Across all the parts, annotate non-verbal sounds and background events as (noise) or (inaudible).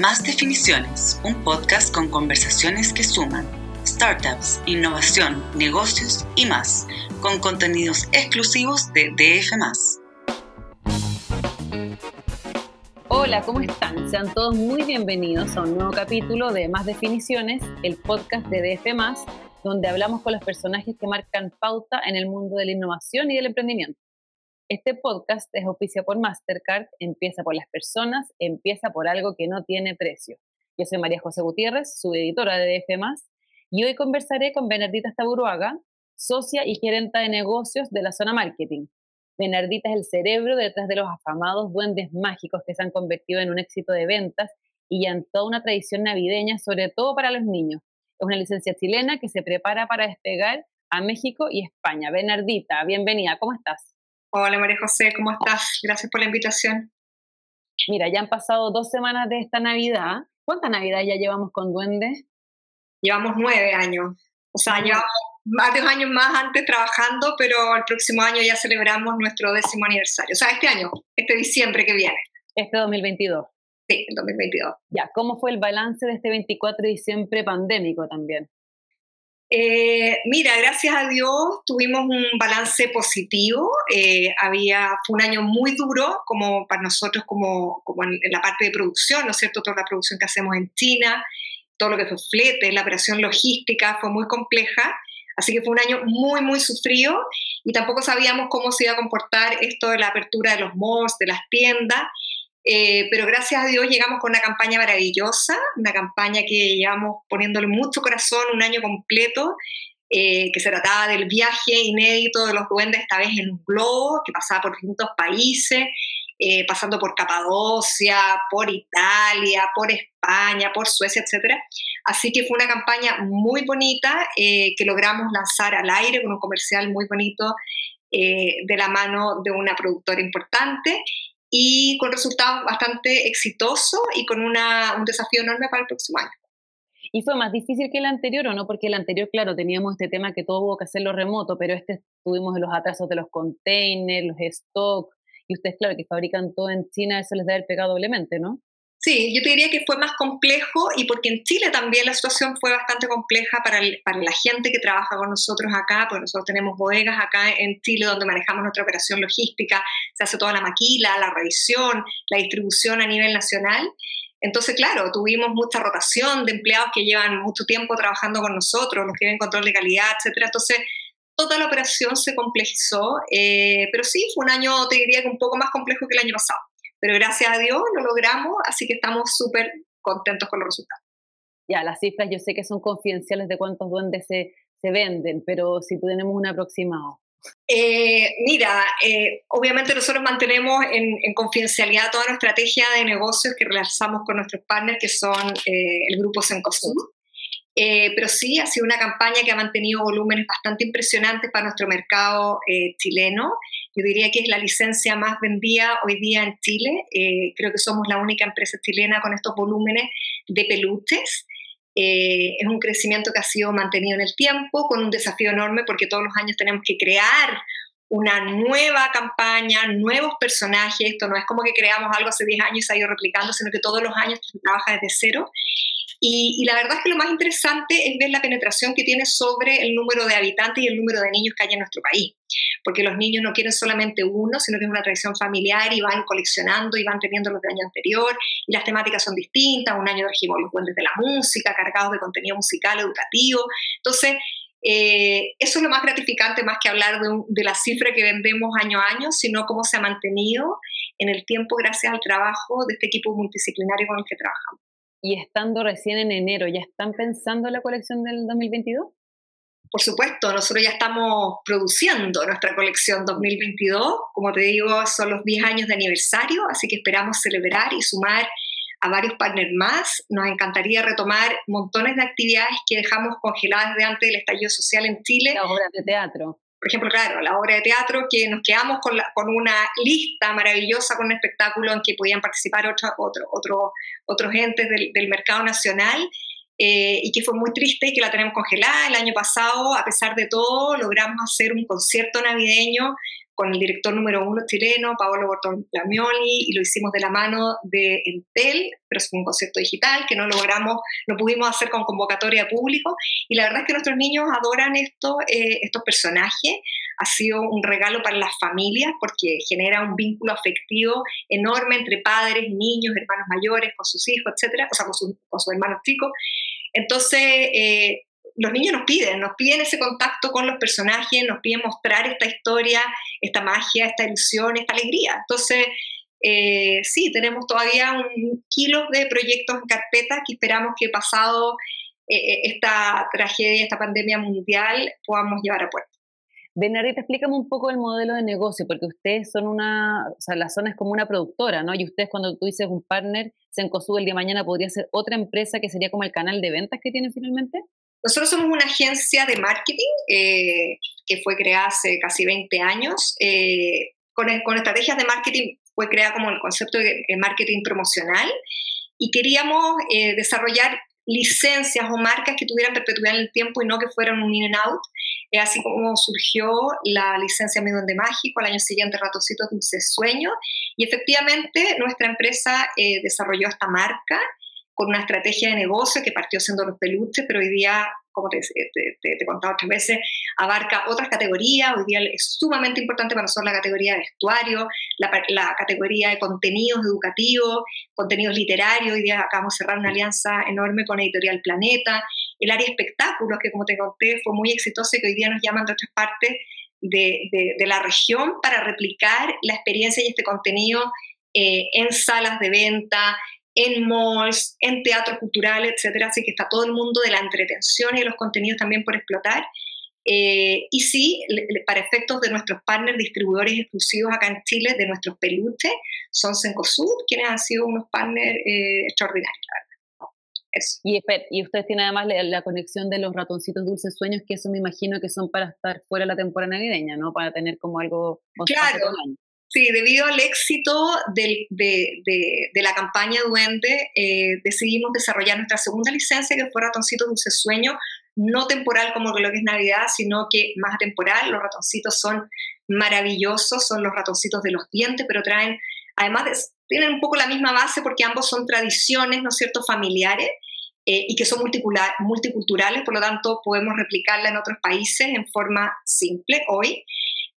Más Definiciones, un podcast con conversaciones que suman startups, innovación, negocios y más, con contenidos exclusivos de DF. Hola, ¿cómo están? Sean todos muy bienvenidos a un nuevo capítulo de Más Definiciones, el podcast de DF, donde hablamos con los personajes que marcan pauta en el mundo de la innovación y del emprendimiento. Este podcast es auspicia por Mastercard, empieza por las personas, empieza por algo que no tiene precio. Yo soy María José Gutiérrez, su editora de DF+, y hoy conversaré con Bernardita Staburuaga, socia y gerenta de negocios de la zona marketing. Bernardita es el cerebro detrás de los afamados duendes mágicos que se han convertido en un éxito de ventas y en toda una tradición navideña, sobre todo para los niños. Es una licencia chilena que se prepara para despegar a México y España. Bernardita, bienvenida, ¿cómo estás? Hola María José, ¿cómo estás? Gracias por la invitación. Mira, ya han pasado dos semanas de esta Navidad. ¿Cuántas Navidades ya llevamos con Duende? Llevamos nueve años. O sea, llevamos varios años más antes trabajando, pero el próximo año ya celebramos nuestro décimo aniversario. O sea, este año, este diciembre que viene. Este 2022. Sí, el 2022. Ya, ¿cómo fue el balance de este 24 de diciembre pandémico también? Eh, mira, gracias a Dios tuvimos un balance positivo. Eh, había, fue un año muy duro como para nosotros como, como en, la parte de producción, ¿no es cierto? Toda la producción que hacemos en China, todo lo que fue flete, la operación logística fue muy compleja. Así que fue un año muy, muy sufrido y tampoco sabíamos cómo se iba a comportar esto de la apertura de los malls, de las tiendas. Eh, pero gracias a Dios llegamos con una campaña maravillosa, una campaña que llevamos poniéndole mucho corazón un año completo, eh, que se trataba del viaje inédito de los duendes, esta vez en un globo, que pasaba por distintos países, eh, pasando por Capadocia, por Italia, por España, por Suecia, etc. Así que fue una campaña muy bonita que logramos lanzar al aire con un comercial muy bonito de la mano de una productora importante y con resultados bastante exitosos y con una, un desafío enorme para el próximo año. ¿Y fue más difícil que el anterior o no? Porque el anterior, claro, teníamos este tema que todo hubo que hacerlo remoto, pero este tuvimos los atrasos de los containers, los stock, y ustedes, claro, que fabrican todo en China, eso les debe haber pegado doblemente, ¿no? Sí, yo te diría que fue más complejo y porque en Chile también la situación fue bastante compleja para, para, la gente que trabaja con nosotros acá, porque nosotros tenemos bodegas acá en Chile donde manejamos nuestra operación logística, se hace toda la maquila, la revisión, la distribución a nivel nacional. Entonces, claro, tuvimos mucha rotación de empleados que llevan mucho tiempo trabajando con nosotros, los que tienen control de calidad, etcétera. Entonces, toda la operación se complejizó, eh, pero sí, fue un año, te diría que un poco más complejo que el año pasado pero gracias a Dios lo logramos, así que estamos súper contentos con los resultados. Ya, las cifras yo sé que son confidenciales de cuántos duendes se, se venden, pero si tenemos un aproximado. Eh, mira, eh, obviamente nosotros mantenemos en, confidencialidad toda nuestra estrategia de negocios que realizamos con nuestros partners, que son eh, el grupo Sencosud. Eh, pero sí, ha sido una campaña que ha mantenido volúmenes bastante impresionantes para nuestro mercado eh, chileno. Yo diría que es la licencia más vendida hoy día en Chile. Eh, creo que somos la única empresa chilena con estos volúmenes de peluches. es un crecimiento que ha sido mantenido en el tiempo, con un desafío enorme porque todos los años tenemos que crear una nueva campaña, nuevos personajes. Esto no es como que creamos algo hace 10 años y se ha ido replicando, sino que todos los años se trabaja desde cero. Y, la verdad es que lo más interesante es ver la penetración que tiene sobre el número de habitantes y el número de niños que hay en nuestro país. Porque los niños no quieren solamente uno, sino que es una tradición familiar y van coleccionando y van teniendo los del año anterior. Y las temáticas son distintas. Un año regimos los duendes de la música, cargados de contenido musical, educativo. Entonces, eh, eso es lo más gratificante, más que hablar de, de, la cifra que vendemos año a año, sino cómo se ha mantenido en el tiempo gracias al trabajo de este equipo multidisciplinario con el que trabajamos y estando recién en enero, ¿ya están pensando en la colección del 2022? Por supuesto, nosotros ya estamos produciendo nuestra colección 2022. Como te digo, son los 10 años de aniversario, así que esperamos celebrar y sumar a varios partners más. Nos encantaría retomar montones de actividades que dejamos congeladas desde antes del estallido social en Chile. Las obras de teatro por ejemplo, claro, la obra de teatro, que nos quedamos con, con una lista maravillosa, con un espectáculo en que podían participar otros otro, otro, otros entes del, del mercado nacional, eh, y que fue muy triste y que la tenemos congelada. El año pasado, a pesar de todo, logramos hacer un concierto navideño con el director número uno chileno, Paolo Bortolamioli, y lo hicimos de la mano de Entel, pero es un concepto digital que no logramos, no pudimos hacer con convocatoria público, y la verdad es que nuestros niños adoran esto, eh, estos personajes, ha sido un regalo para las familias porque genera un vínculo afectivo enorme entre padres, niños, hermanos mayores, con sus hijos, etcétera, o sea, con, con sus hermanos chicos. Entonces, eh, los niños nos piden, nos piden ese contacto con los personajes, nos piden mostrar esta historia, esta magia, esta ilusión, esta alegría. Entonces, eh, sí, tenemos todavía un kilo de proyectos en carpeta que esperamos que pasado eh, esta tragedia, esta pandemia mundial, podamos llevar a puerto. Benarita, explícame un poco el modelo de negocio, porque ustedes son una, o sea, la zona es como una productora, ¿no? Y ustedes cuando tú dices un partner, Sencosud el día de mañana podría ser otra empresa que sería como el canal de ventas que tienen finalmente. Nosotros somos una agencia de marketing eh, que fue creada hace casi 20 años. Eh, con, con, estrategias de marketing fue creada como el concepto de, marketing promocional y queríamos eh, desarrollar licencias o marcas que tuvieran perpetuidad en el tiempo y no que fueran un in and out. así como surgió la licencia Medio de Mágico, al año siguiente Ratoncitos Dulces Sueño, y efectivamente nuestra empresa desarrolló esta marca con una estrategia de negocio que partió siendo los peluches, pero hoy día, como te, te, he contado otras veces, abarca otras categorías. Hoy día es sumamente importante para nosotros la categoría de vestuario, la, categoría de contenidos educativos, contenidos literarios. Hoy día acabamos de cerrar una alianza enorme con Editorial Planeta. El área espectáculos, que como te conté, fue muy exitosa y que hoy día nos llaman de otras partes de, de, la región para replicar la experiencia y este contenido eh, en salas de venta, en malls, en teatro cultural, etcétera. Así que está todo el mundo de la entretención y de los contenidos también por explotar. Eh, y sí, para efectos de nuestros partners distribuidores exclusivos acá en Chile, de nuestros peluches, son Sencosud, quienes han sido unos partners eh, extraordinarios, la verdad. Y, y ustedes tienen además la, conexión de los ratoncitos dulces sueños, que eso me imagino que son para estar fuera de la temporada navideña, ¿no? Para tener como algo... Claro, Sí, debido al éxito de, la campaña Duende, eh, decidimos desarrollar nuestra segunda licencia, que fue Ratoncitos Dulce Sueño, no temporal como lo que es Navidad, sino que más temporal. Los ratoncitos son maravillosos, son los ratoncitos de los dientes, pero traen, además, tienen un poco la misma base porque ambos son tradiciones, ¿no es cierto?, familiares. Eh, y que son multiculturales, por lo tanto podemos replicarla en otros países en forma simple hoy.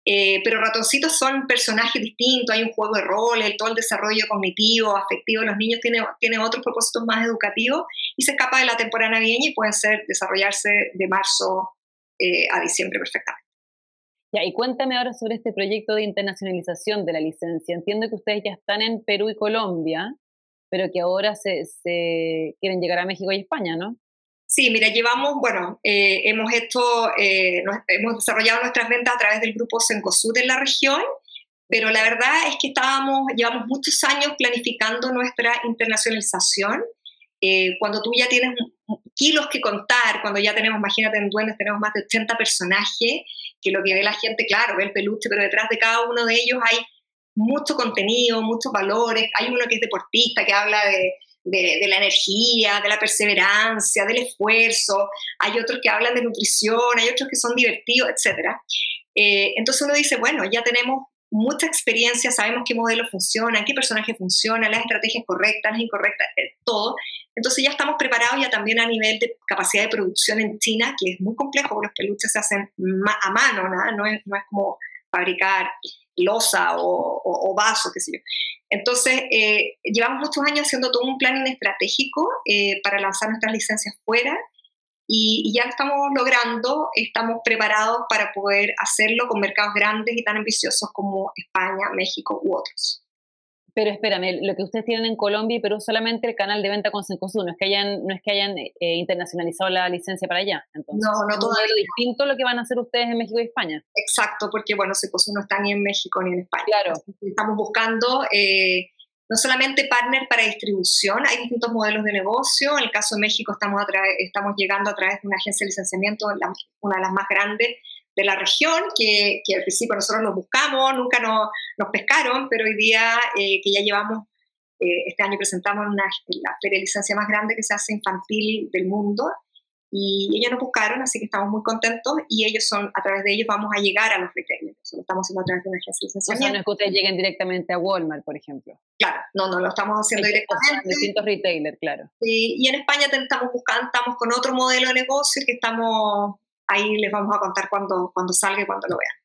Eh, pero ratoncitos son personajes distintos, hay un juego de roles, todo el desarrollo cognitivo, afectivo los niños tiene, tiene otros propósitos más educativos y se escapa de la temporada navideña y pueden desarrollarse de marzo eh, a diciembre perfectamente. Ya, y cuéntame ahora sobre este proyecto de internacionalización de la licencia. Entiendo que ustedes ya están en Perú y Colombia, pero que ahora se, se quieren llegar a México y España, ¿no? Sí, mira, llevamos, bueno, eh, hemos, hecho, eh, hemos desarrollado nuestras ventas a través del grupo Sencosud en la región, pero la verdad es que estábamos, llevamos muchos años planificando nuestra internacionalización. Eh, cuando tú ya tienes kilos que contar, cuando ya tenemos, imagínate, en Duendes tenemos más de 80 personajes, que lo que ve la gente, claro, ve el peluche, pero detrás de cada uno de ellos hay mucho contenido, muchos valores. Hay uno que es deportista, que habla de, de, la energía, de la perseverancia, del esfuerzo, hay otros que hablan de nutrición, hay otros que son divertidos, etc. Eh, entonces uno dice, bueno, ya tenemos mucha experiencia, sabemos qué modelo funciona, qué personaje funciona, las estrategias correctas, las incorrectas, eh, todo. Entonces ya estamos preparados ya también a nivel de capacidad de producción en China, que es muy complejo, porque los peluches se hacen a mano, ¿no? No, es, no es como fabricar losa o, vaso, qué sé yo. Entonces, eh, llevamos muchos años haciendo todo un plan estratégico eh, para lanzar nuestras licencias fuera y, ya estamos logrando, estamos preparados para poder hacerlo con mercados grandes y tan ambiciosos como España, México u otros. Pero espérame, lo que ustedes tienen en Colombia y Perú solamente el canal de venta con Cencosud, no es que hayan, no es que hayan eh, internacionalizado la licencia para allá. Entonces, no, no todo. Es distinto lo que van a hacer ustedes en México y España. Exacto, porque bueno, Cencosud no está ni en México ni en España. Claro. Estamos buscando eh, no solamente partner para distribución, hay distintos modelos de negocio. En el caso de México estamos, estamos llegando a través de una agencia de licenciamiento, una de las más grandes de la región, que, que, al principio nosotros los buscamos, nunca nos, nos pescaron, pero hoy día eh, que ya llevamos, eh, este año presentamos una, la feria de licencia más grande que se hace infantil del mundo, y ellos nos buscaron, así que estamos muy contentos y ellos son, a través de ellos vamos a llegar a los retailers. Lo estamos haciendo a través de una agencia de licenciamiento. O sea, no es que ustedes lleguen directamente a Walmart, por ejemplo. Claro, no, no, lo estamos haciendo directamente. En distintos retailers, claro. Sí, y en España estamos buscando, estamos con otro modelo de negocio que estamos, ahí les vamos a contar cuando, cuando salga y cuando lo vean.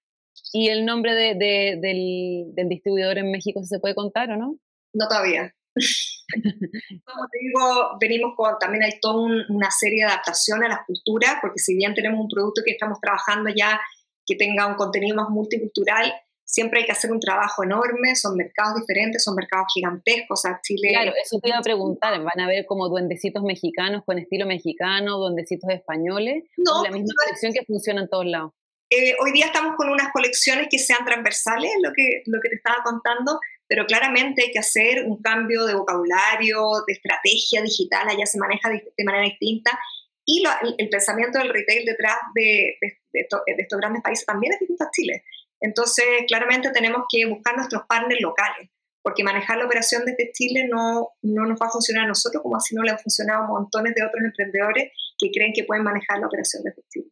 ¿Y el nombre de, del, del distribuidor en México se puede contar o no? No todavía. (laughs) Como te digo, venimos con, también hay toda una serie de adaptación a la cultura, porque si bien tenemos un producto que estamos trabajando ya que tenga un contenido más multicultural, siempre hay que hacer un trabajo enorme, son mercados diferentes, son mercados gigantescos, o sea, Chile... Claro, eso te iba a preguntar, ¿van a ver como duendecitos mexicanos con estilo mexicano, duendecitos españoles? No. La misma colección que funciona en todos lados. Eh, hoy día estamos con unas colecciones que sean transversales, lo que, lo que te estaba contando, pero claramente hay que hacer un cambio de vocabulario, de estrategia digital, allá se maneja de, manera distinta, y el, pensamiento del retail detrás de, estos grandes países también es distinto a Chile. Entonces, claramente tenemos que buscar nuestros partners locales, porque manejar la operación desde Chile no, no nos va a funcionar a nosotros como así no le han funcionado a montones de otros emprendedores que creen que pueden manejar la operación desde Chile.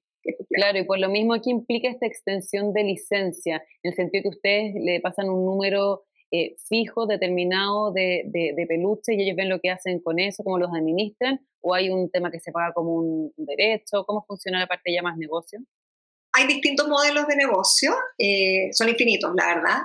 Claro, y por lo mismo que implica esta extensión de licencia, en el sentido que ustedes le pasan un número eh, fijo, determinado de, de, peluches y ellos ven lo que hacen con eso, cómo los administran, o hay un tema que se paga como un derecho, ¿cómo funciona la parte ya más negocio? Hay distintos modelos de negocio, eh, son infinitos, la verdad.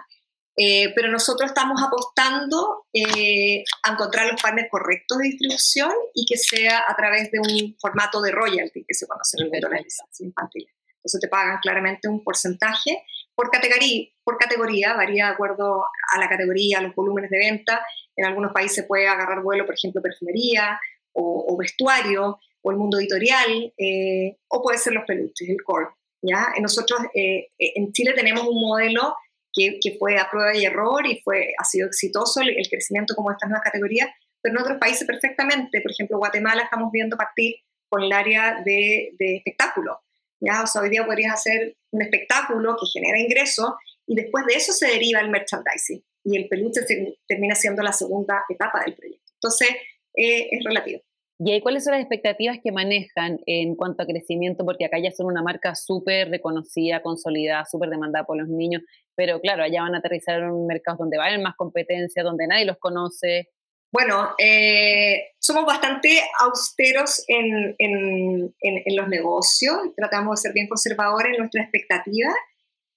Eh, pero nosotros estamos apostando eh, a encontrar los partners correctos de distribución y que sea a través de un formato de royalty que se conoce en el mundo de la licencia infantil. Entonces te pagan claramente un porcentaje por categoría, por categoría, varía de acuerdo a la categoría, a los volúmenes de venta. En algunos países puede agarrar vuelo, por ejemplo, perfumería o, vestuario o el mundo editorial, eh, o puede ser los peluches, el core. ¿Ya? Nosotros en Chile tenemos un modelo que, fue a prueba y error y fue, ha sido exitoso el, crecimiento como estas nuevas categorías, pero en otros países perfectamente. Por ejemplo, Guatemala estamos viendo partir con el área de, de espectáculo. ¿ya? O sea, hoy día podrías hacer un espectáculo que genera ingresos y después de eso se deriva el merchandising y el peluche termina siendo la segunda etapa del proyecto. Entonces, eh, es relativo. ¿Y ahí cuáles son las expectativas que manejan en cuanto a crecimiento? Porque acá ya son una marca súper reconocida, consolidada, súper demandada por los niños, pero claro, allá van a aterrizar en un mercado donde va a haber más competencia, donde nadie los conoce. Bueno, eh, somos bastante austeros en, en, en, los negocios, tratamos de ser bien conservadores en nuestras expectativas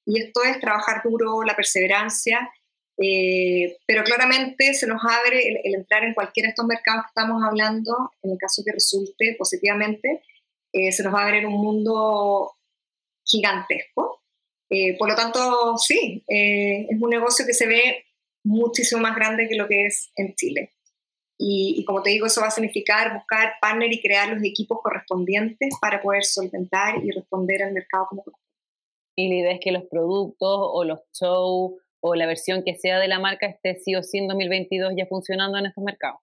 y esto es trabajar duro, la perseverancia eh, pero claramente se nos abre el, entrar en cualquiera de estos mercados que estamos hablando, en el caso que resulte positivamente, eh, se nos va a abrir un mundo gigantesco. Eh, por lo tanto, sí, es un negocio que se ve muchísimo más grande que lo que es en Chile. Y, y, como te digo, eso va a significar buscar partner y crear los equipos correspondientes para poder solventar y responder al mercado como. Y la idea es que los productos o los shows o la versión que sea de la marca esté sí o sí en 2022 ya funcionando en estos mercados.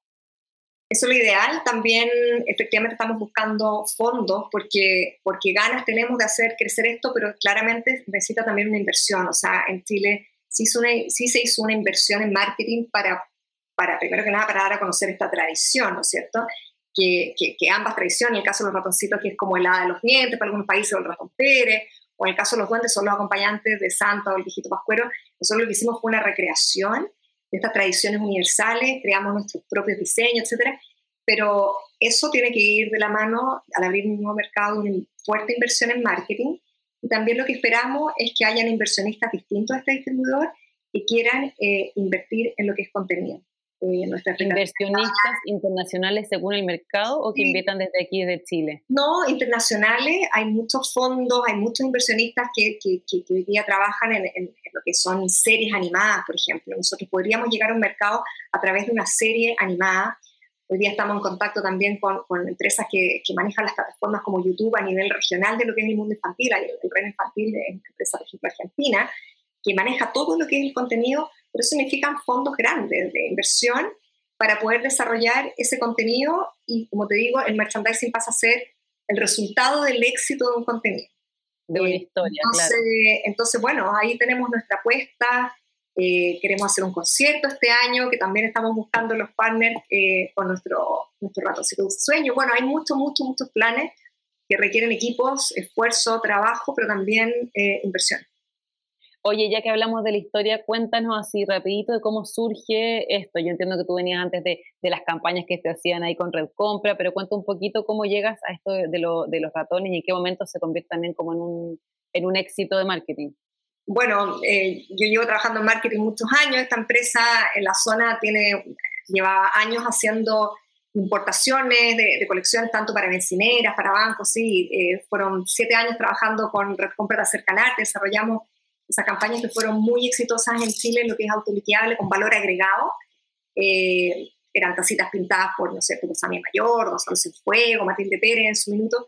Eso es lo ideal. También efectivamente estamos buscando fondos porque, porque ganas tenemos de hacer crecer esto, pero claramente necesita también una inversión. O sea, en Chile sí, sí se hizo una inversión en marketing para, para, primero que nada, para dar a conocer esta tradición, ¿no es cierto? Que, que, que ambas tradiciones, en el caso de los ratoncitos, que es como el hada de los dientes para algunos países, o el ratón Pérez, o en el caso de los duendes son los acompañantes de Santa o el viejito pascuero, nosotros lo que hicimos fue una recreación de estas tradiciones universales, creamos nuestros propios diseños, etc. Pero eso tiene que ir de la mano al abrir un nuevo mercado, una fuerte inversión en marketing. Y también lo que esperamos es que hayan inversionistas distintos a este distribuidor que quieran eh, invertir en lo que es contenido. Eh, ¿Inversionistas internacionales según el mercado o que inviertan desde aquí, desde Chile? No, internacionales. Hay muchos fondos, hay muchos inversionistas que, que, que, hoy día trabajan en, en, lo que son series animadas, por ejemplo. Nosotros podríamos llegar a un mercado a través de una serie animada. Hoy día estamos en contacto también con, con empresas que, que, manejan las plataformas como YouTube a nivel regional de lo que es el mundo infantil. Hay el reino infantil de una empresa, por ejemplo, argentina, que maneja todo lo que es el contenido pero significan fondos grandes de inversión para poder desarrollar ese contenido y, como te digo, el merchandising pasa a ser el resultado del éxito de un contenido. De una historia, entonces, claro. Entonces, bueno, ahí tenemos nuestra apuesta. Eh, queremos hacer un concierto este año, que también estamos buscando los partners eh, con nuestro, nuestro ratoncito de sueño. Bueno, hay muchos, muchos, muchos planes que requieren equipos, esfuerzo, trabajo, pero también eh, inversión. Oye, ya que hablamos de la historia, cuéntanos así rapidito de cómo surge esto. Yo entiendo que tú venías antes de, las campañas que se hacían ahí con Red Compra, pero cuenta un poquito cómo llegas a esto de, los ratones y en qué momento se convierte también como en un, éxito de marketing. Bueno, eh, yo llevo trabajando en marketing muchos años. Esta empresa en la zona tiene, lleva años haciendo importaciones de, colecciones tanto para bencineras, para bancos, sí. Eh, fueron siete años trabajando con Red Compra de Acercanarte, desarrollamos esas campañas que fueron muy exitosas en Chile en lo que es autoliquidable con valor agregado. Eh, eran tacitas pintadas por, no sé, por Samia Mayor, Gonzalo Fuego, Matilde Pérez en su minuto.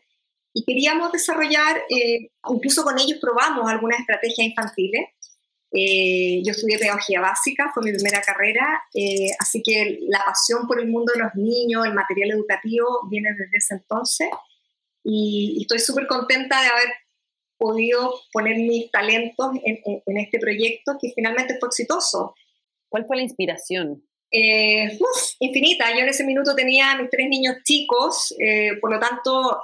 Y queríamos desarrollar, eh, incluso con ellos probamos algunas estrategias infantiles. Eh, yo estudié pedagogía básica, fue mi primera carrera, así que la pasión por el mundo de los niños, el material educativo, viene desde ese entonces. Y estoy súper contenta de haber podido poner mis talentos en, este proyecto que finalmente fue exitoso. ¿Cuál fue la inspiración? Eh, infinita. Yo en ese minuto tenía mis tres niños chicos, eh, por lo tanto,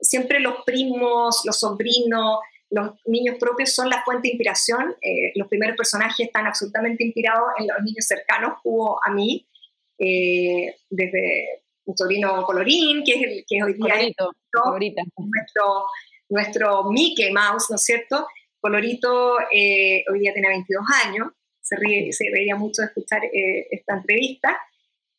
siempre los primos, los sobrinos, los niños propios son la fuente de inspiración. Eh, los primeros personajes están absolutamente inspirados en los niños cercanos, hubo a mí, desde un sobrino Colorín, que es el que hoy día es nuestro nuestro Mickey Mouse, ¿no es cierto? Colorito eh, hoy día tiene 22 años, se, ríe, se reía mucho de escuchar eh, esta entrevista.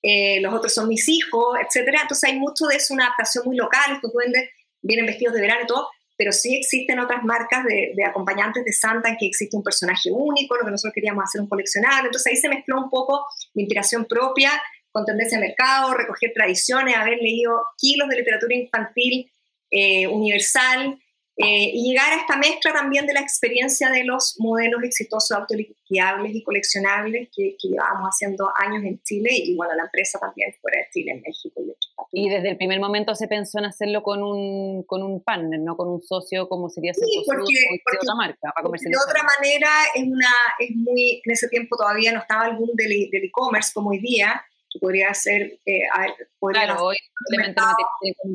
Eh, los otros son mis hijos, etcétera. Entonces hay mucho de eso, una adaptación muy local, estos duendes vienen vestidos de verano y todo, pero sí existen otras marcas de, acompañantes de Santa en que existe un personaje único, lo que nosotros queríamos hacer un coleccionable. Entonces ahí se mezcló un poco mi inspiración propia con tendencia de mercado, recoger tradiciones, haber leído kilos de literatura infantil eh, universal, eh, y llegar a esta mezcla también de la experiencia de los modelos exitosos autoliquidables y coleccionables que, llevábamos haciendo años en Chile y bueno, la empresa también fuera de Chile, en México y otros países. Y desde el primer momento se pensó en hacerlo con un, con un partner, no con un socio como sería sí, porque, porque otra marca para De otra manera, es, una, es muy, en ese tiempo todavía no estaba algún del e-commerce como hoy día, podría ser... Eh, claro, hoy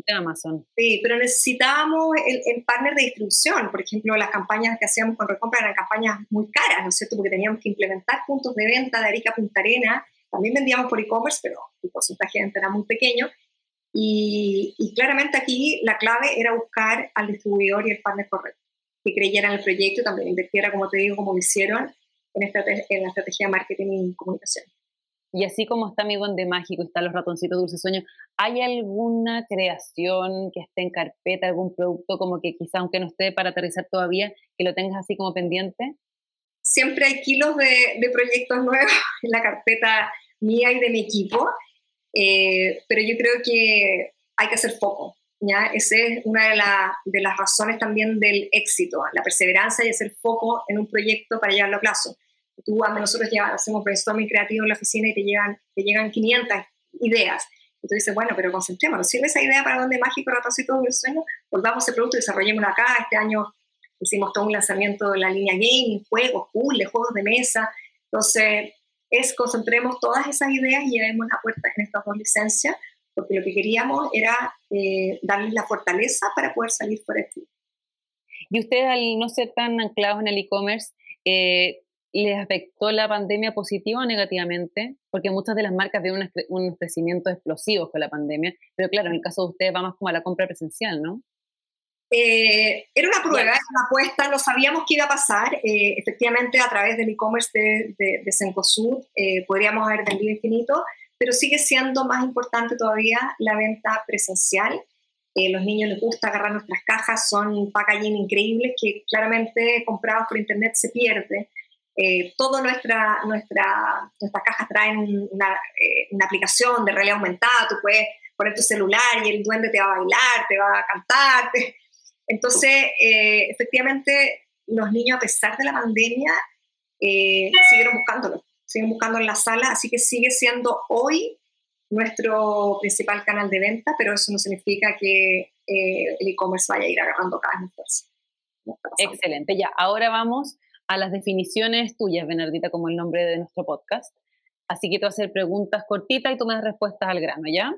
de Amazon. Sí, pero necesitábamos el, partner de distribución. Por ejemplo, las campañas que hacíamos con Recompra eran campañas muy caras, ¿no es cierto? Porque teníamos que implementar puntos de venta de Arica Punta Arena. También vendíamos por e-commerce, pero el porcentaje de venta era muy pequeño. Y, y, claramente aquí la clave era buscar al distribuidor y el partner correcto, que creyera en el proyecto y también invirtiera, como te digo, como lo hicieron en, en la estrategia de marketing y comunicación. Y así como está mi de mágico, están los ratoncitos dulce sueño, ¿hay alguna creación que esté en carpeta, algún producto como que quizá aunque no esté para aterrizar todavía, que lo tengas así como pendiente? Siempre hay kilos de, proyectos nuevos (laughs) en la carpeta mía y de mi equipo, eh, pero yo creo que hay que hacer foco. ¿ya? Esa es una de, de las razones también del éxito, la perseverancia y hacer foco en un proyecto para llevarlo a plazo tú, nosotros ya hacemos brainstorming creativo en la oficina y te llegan, te llegan 500 ideas. Y tú dices, bueno, pero concentrémonos. Si esa idea para donde mágico, ratoncito del sueño, volvamos ese producto y desarrollémoslo acá. Este año hicimos todo un lanzamiento de la línea gaming, juegos, puzzles, juegos de mesa. Entonces, es concentremos todas esas ideas y llevemos la puerta en estas dos licencias, porque lo que queríamos era eh, darles la fortaleza para poder salir por aquí. Y ustedes, al no ser tan anclados en el e-commerce, eh, les afectó la pandemia positiva o negativamente? Porque muchas de las marcas vieron un crecimiento explosivo con la pandemia, pero claro, en el caso de ustedes va más como a la compra presencial, ¿no? Eh, era una prueba, era una apuesta, no sabíamos qué iba a pasar. Eh, efectivamente, a través del e-commerce de, de, de Cencosud eh, podríamos haber vendido infinito, pero sigue siendo más importante todavía la venta presencial. los niños les gusta agarrar nuestras cajas, son packaging increíbles que claramente comprados por internet se pierde. Eh, todas nuestra, nuestra, nuestras cajas traen una, eh, una, aplicación de realidad aumentada, tú puedes poner tu celular y el duende te va a bailar, te va a cantar. (laughs) Entonces, eh, efectivamente, los niños a pesar de la pandemia siguieron buscándolo, siguen buscando en la sala, así que sigue siendo hoy nuestro principal canal de venta, pero eso no significa que el e-commerce vaya a ir agarrando cada vez más fuerza. Excelente, ya, ahora vamos a las definiciones tuyas, Bernardita, como el nombre de nuestro podcast. Así que te voy a hacer preguntas cortitas y tú me das respuestas al grano, ¿ya?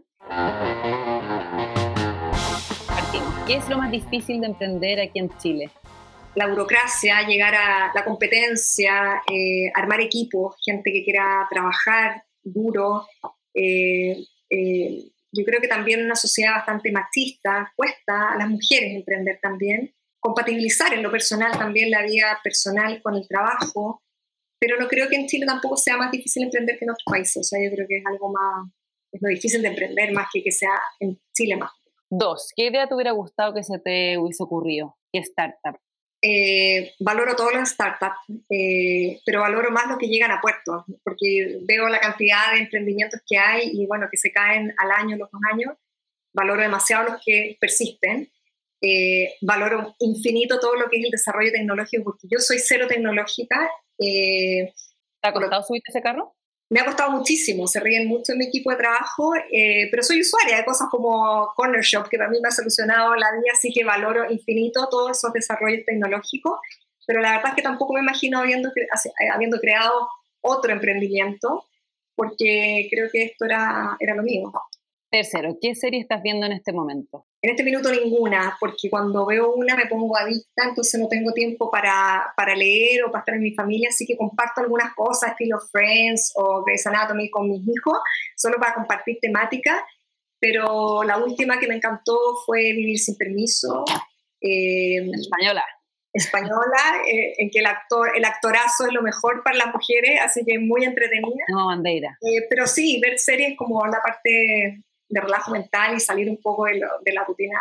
Partimos. ¿Qué es lo más difícil de emprender aquí en Chile? La burocracia, llegar a la competencia, eh, armar equipos, gente que quiera trabajar duro. Eh, eh, yo creo que también una sociedad bastante machista cuesta a las mujeres emprender también, compatibilizar en lo personal también la vida personal con el trabajo, pero no creo que en Chile tampoco sea más difícil emprender que en otros países. O sea, yo creo que es algo más, es lo difícil de emprender más que que sea en Chile más. Dos, ¿qué idea te hubiera gustado que se te hubiese ocurrido? ¿Qué startup? Eh, valoro todos los startups, eh, pero valoro más los que llegan a puertos, porque veo la cantidad de emprendimientos que hay y bueno, que se caen al año, los dos años. Valoro demasiado los que persisten. Eh, valoro infinito todo lo que es el desarrollo tecnológico, porque yo soy cero tecnológica eh, ¿Te ha costado subirte ese carro? Me ha costado muchísimo, se ríen mucho en mi equipo de trabajo, eh, pero soy usuaria de cosas como Corner Shop, que para mí me ha solucionado la vida, así que valoro infinito todos esos desarrollos tecnológicos, pero la verdad es que tampoco me imagino habiendo, habiendo creado otro emprendimiento, porque creo que esto era, era lo mío. Tercero, ¿qué serie estás viendo en este momento? En este minuto ninguna, porque cuando veo una me pongo adicta, entonces no tengo tiempo para, para leer o para estar en mi familia, así que comparto algunas cosas, estilo Friends o Grey's Anatomy con mis hijos, solo para compartir temática, pero la última que me encantó fue Vivir sin Permiso. Eh, española. Española, eh, en que el, actor, el actorazo es lo mejor para las mujeres, así que muy entretenida. No, bandera. Eh, pero sí, ver series como la parte de relajo mental y salir un poco de, la rutina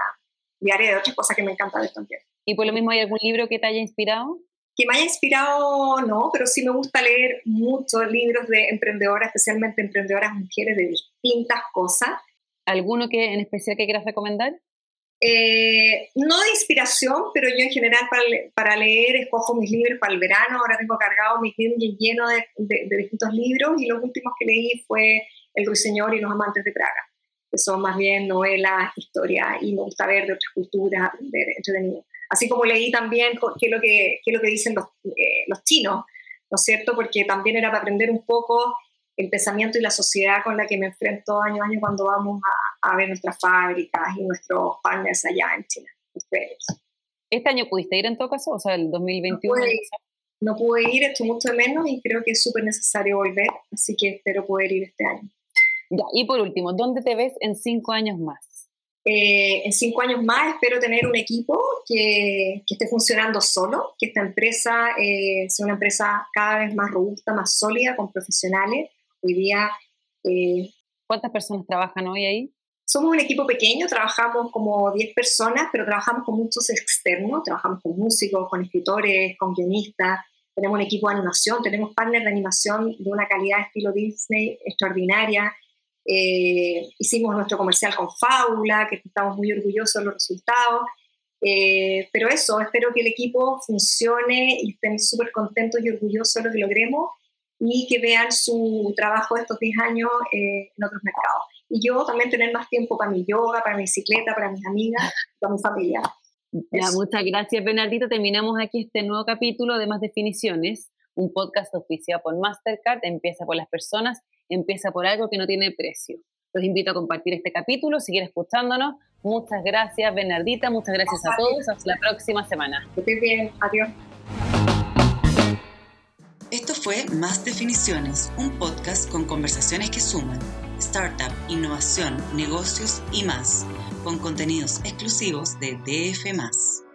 diaria de otras cosas que me encanta ver también. ¿Y por lo mismo hay algún libro que te haya inspirado? Que me haya inspirado, no, pero sí me gusta leer muchos libros de emprendedoras, especialmente emprendedoras mujeres de distintas cosas. ¿Alguno que en especial que quieras recomendar? Eh, no de inspiración, pero yo en general para, para, leer escojo mis libros para el verano. Ahora tengo cargado mi Kindle lleno de, de, de, distintos libros y los últimos que leí fue El Ruiseñor y Los Amantes de Praga que son más bien novelas, historias, y me gusta ver de otras culturas, aprender entretenido. Así como leí también qué es lo que, qué es lo que dicen los, eh, los chinos, ¿no es cierto? Porque también era para aprender un poco el pensamiento y la sociedad con la que me enfrento año a año cuando vamos a, a ver nuestras fábricas y nuestros partners allá en China. ¿Este año pudiste ir en todo caso? O sea, el 2021. No pude, no pude ir, esto mucho de menos y creo que es súper necesario volver, así que espero poder ir este año y por último, ¿dónde te ves en cinco años más? Eh, en cinco años más espero tener un equipo que, que esté funcionando solo, que esta empresa eh, sea una empresa cada vez más robusta, más sólida, con profesionales. Hoy día... Eh, ¿Cuántas personas trabajan hoy ahí? Somos un equipo pequeño, trabajamos como 10 personas, pero trabajamos con muchos externos, trabajamos con músicos, con escritores, con guionistas, tenemos un equipo de animación, tenemos partners de animación de una calidad estilo Disney extraordinaria, eh, hicimos nuestro comercial con Fábula, que estamos muy orgullosos de los resultados. Eh, pero eso, espero que el equipo funcione y estén súper contentos y orgullosos de lo que logremos y que vean su trabajo estos 10 años eh, en otros mercados. Y yo también tener más tiempo para mi yoga, para mi bicicleta, para mis amigas, para mi familia. muchas gracias, Bernardito. Terminamos aquí este nuevo capítulo de Más Definiciones, un podcast oficial por Mastercard. Empieza por las personas empieza por algo que no tiene precio. Los invito a compartir este capítulo, seguir escuchándonos. Muchas gracias, Bernardita. Muchas gracias a todos. Hasta la próxima semana. Que bien. Adiós. Esto fue Más Definiciones, un podcast con conversaciones que suman startup, innovación, negocios y más, con contenidos exclusivos de DF.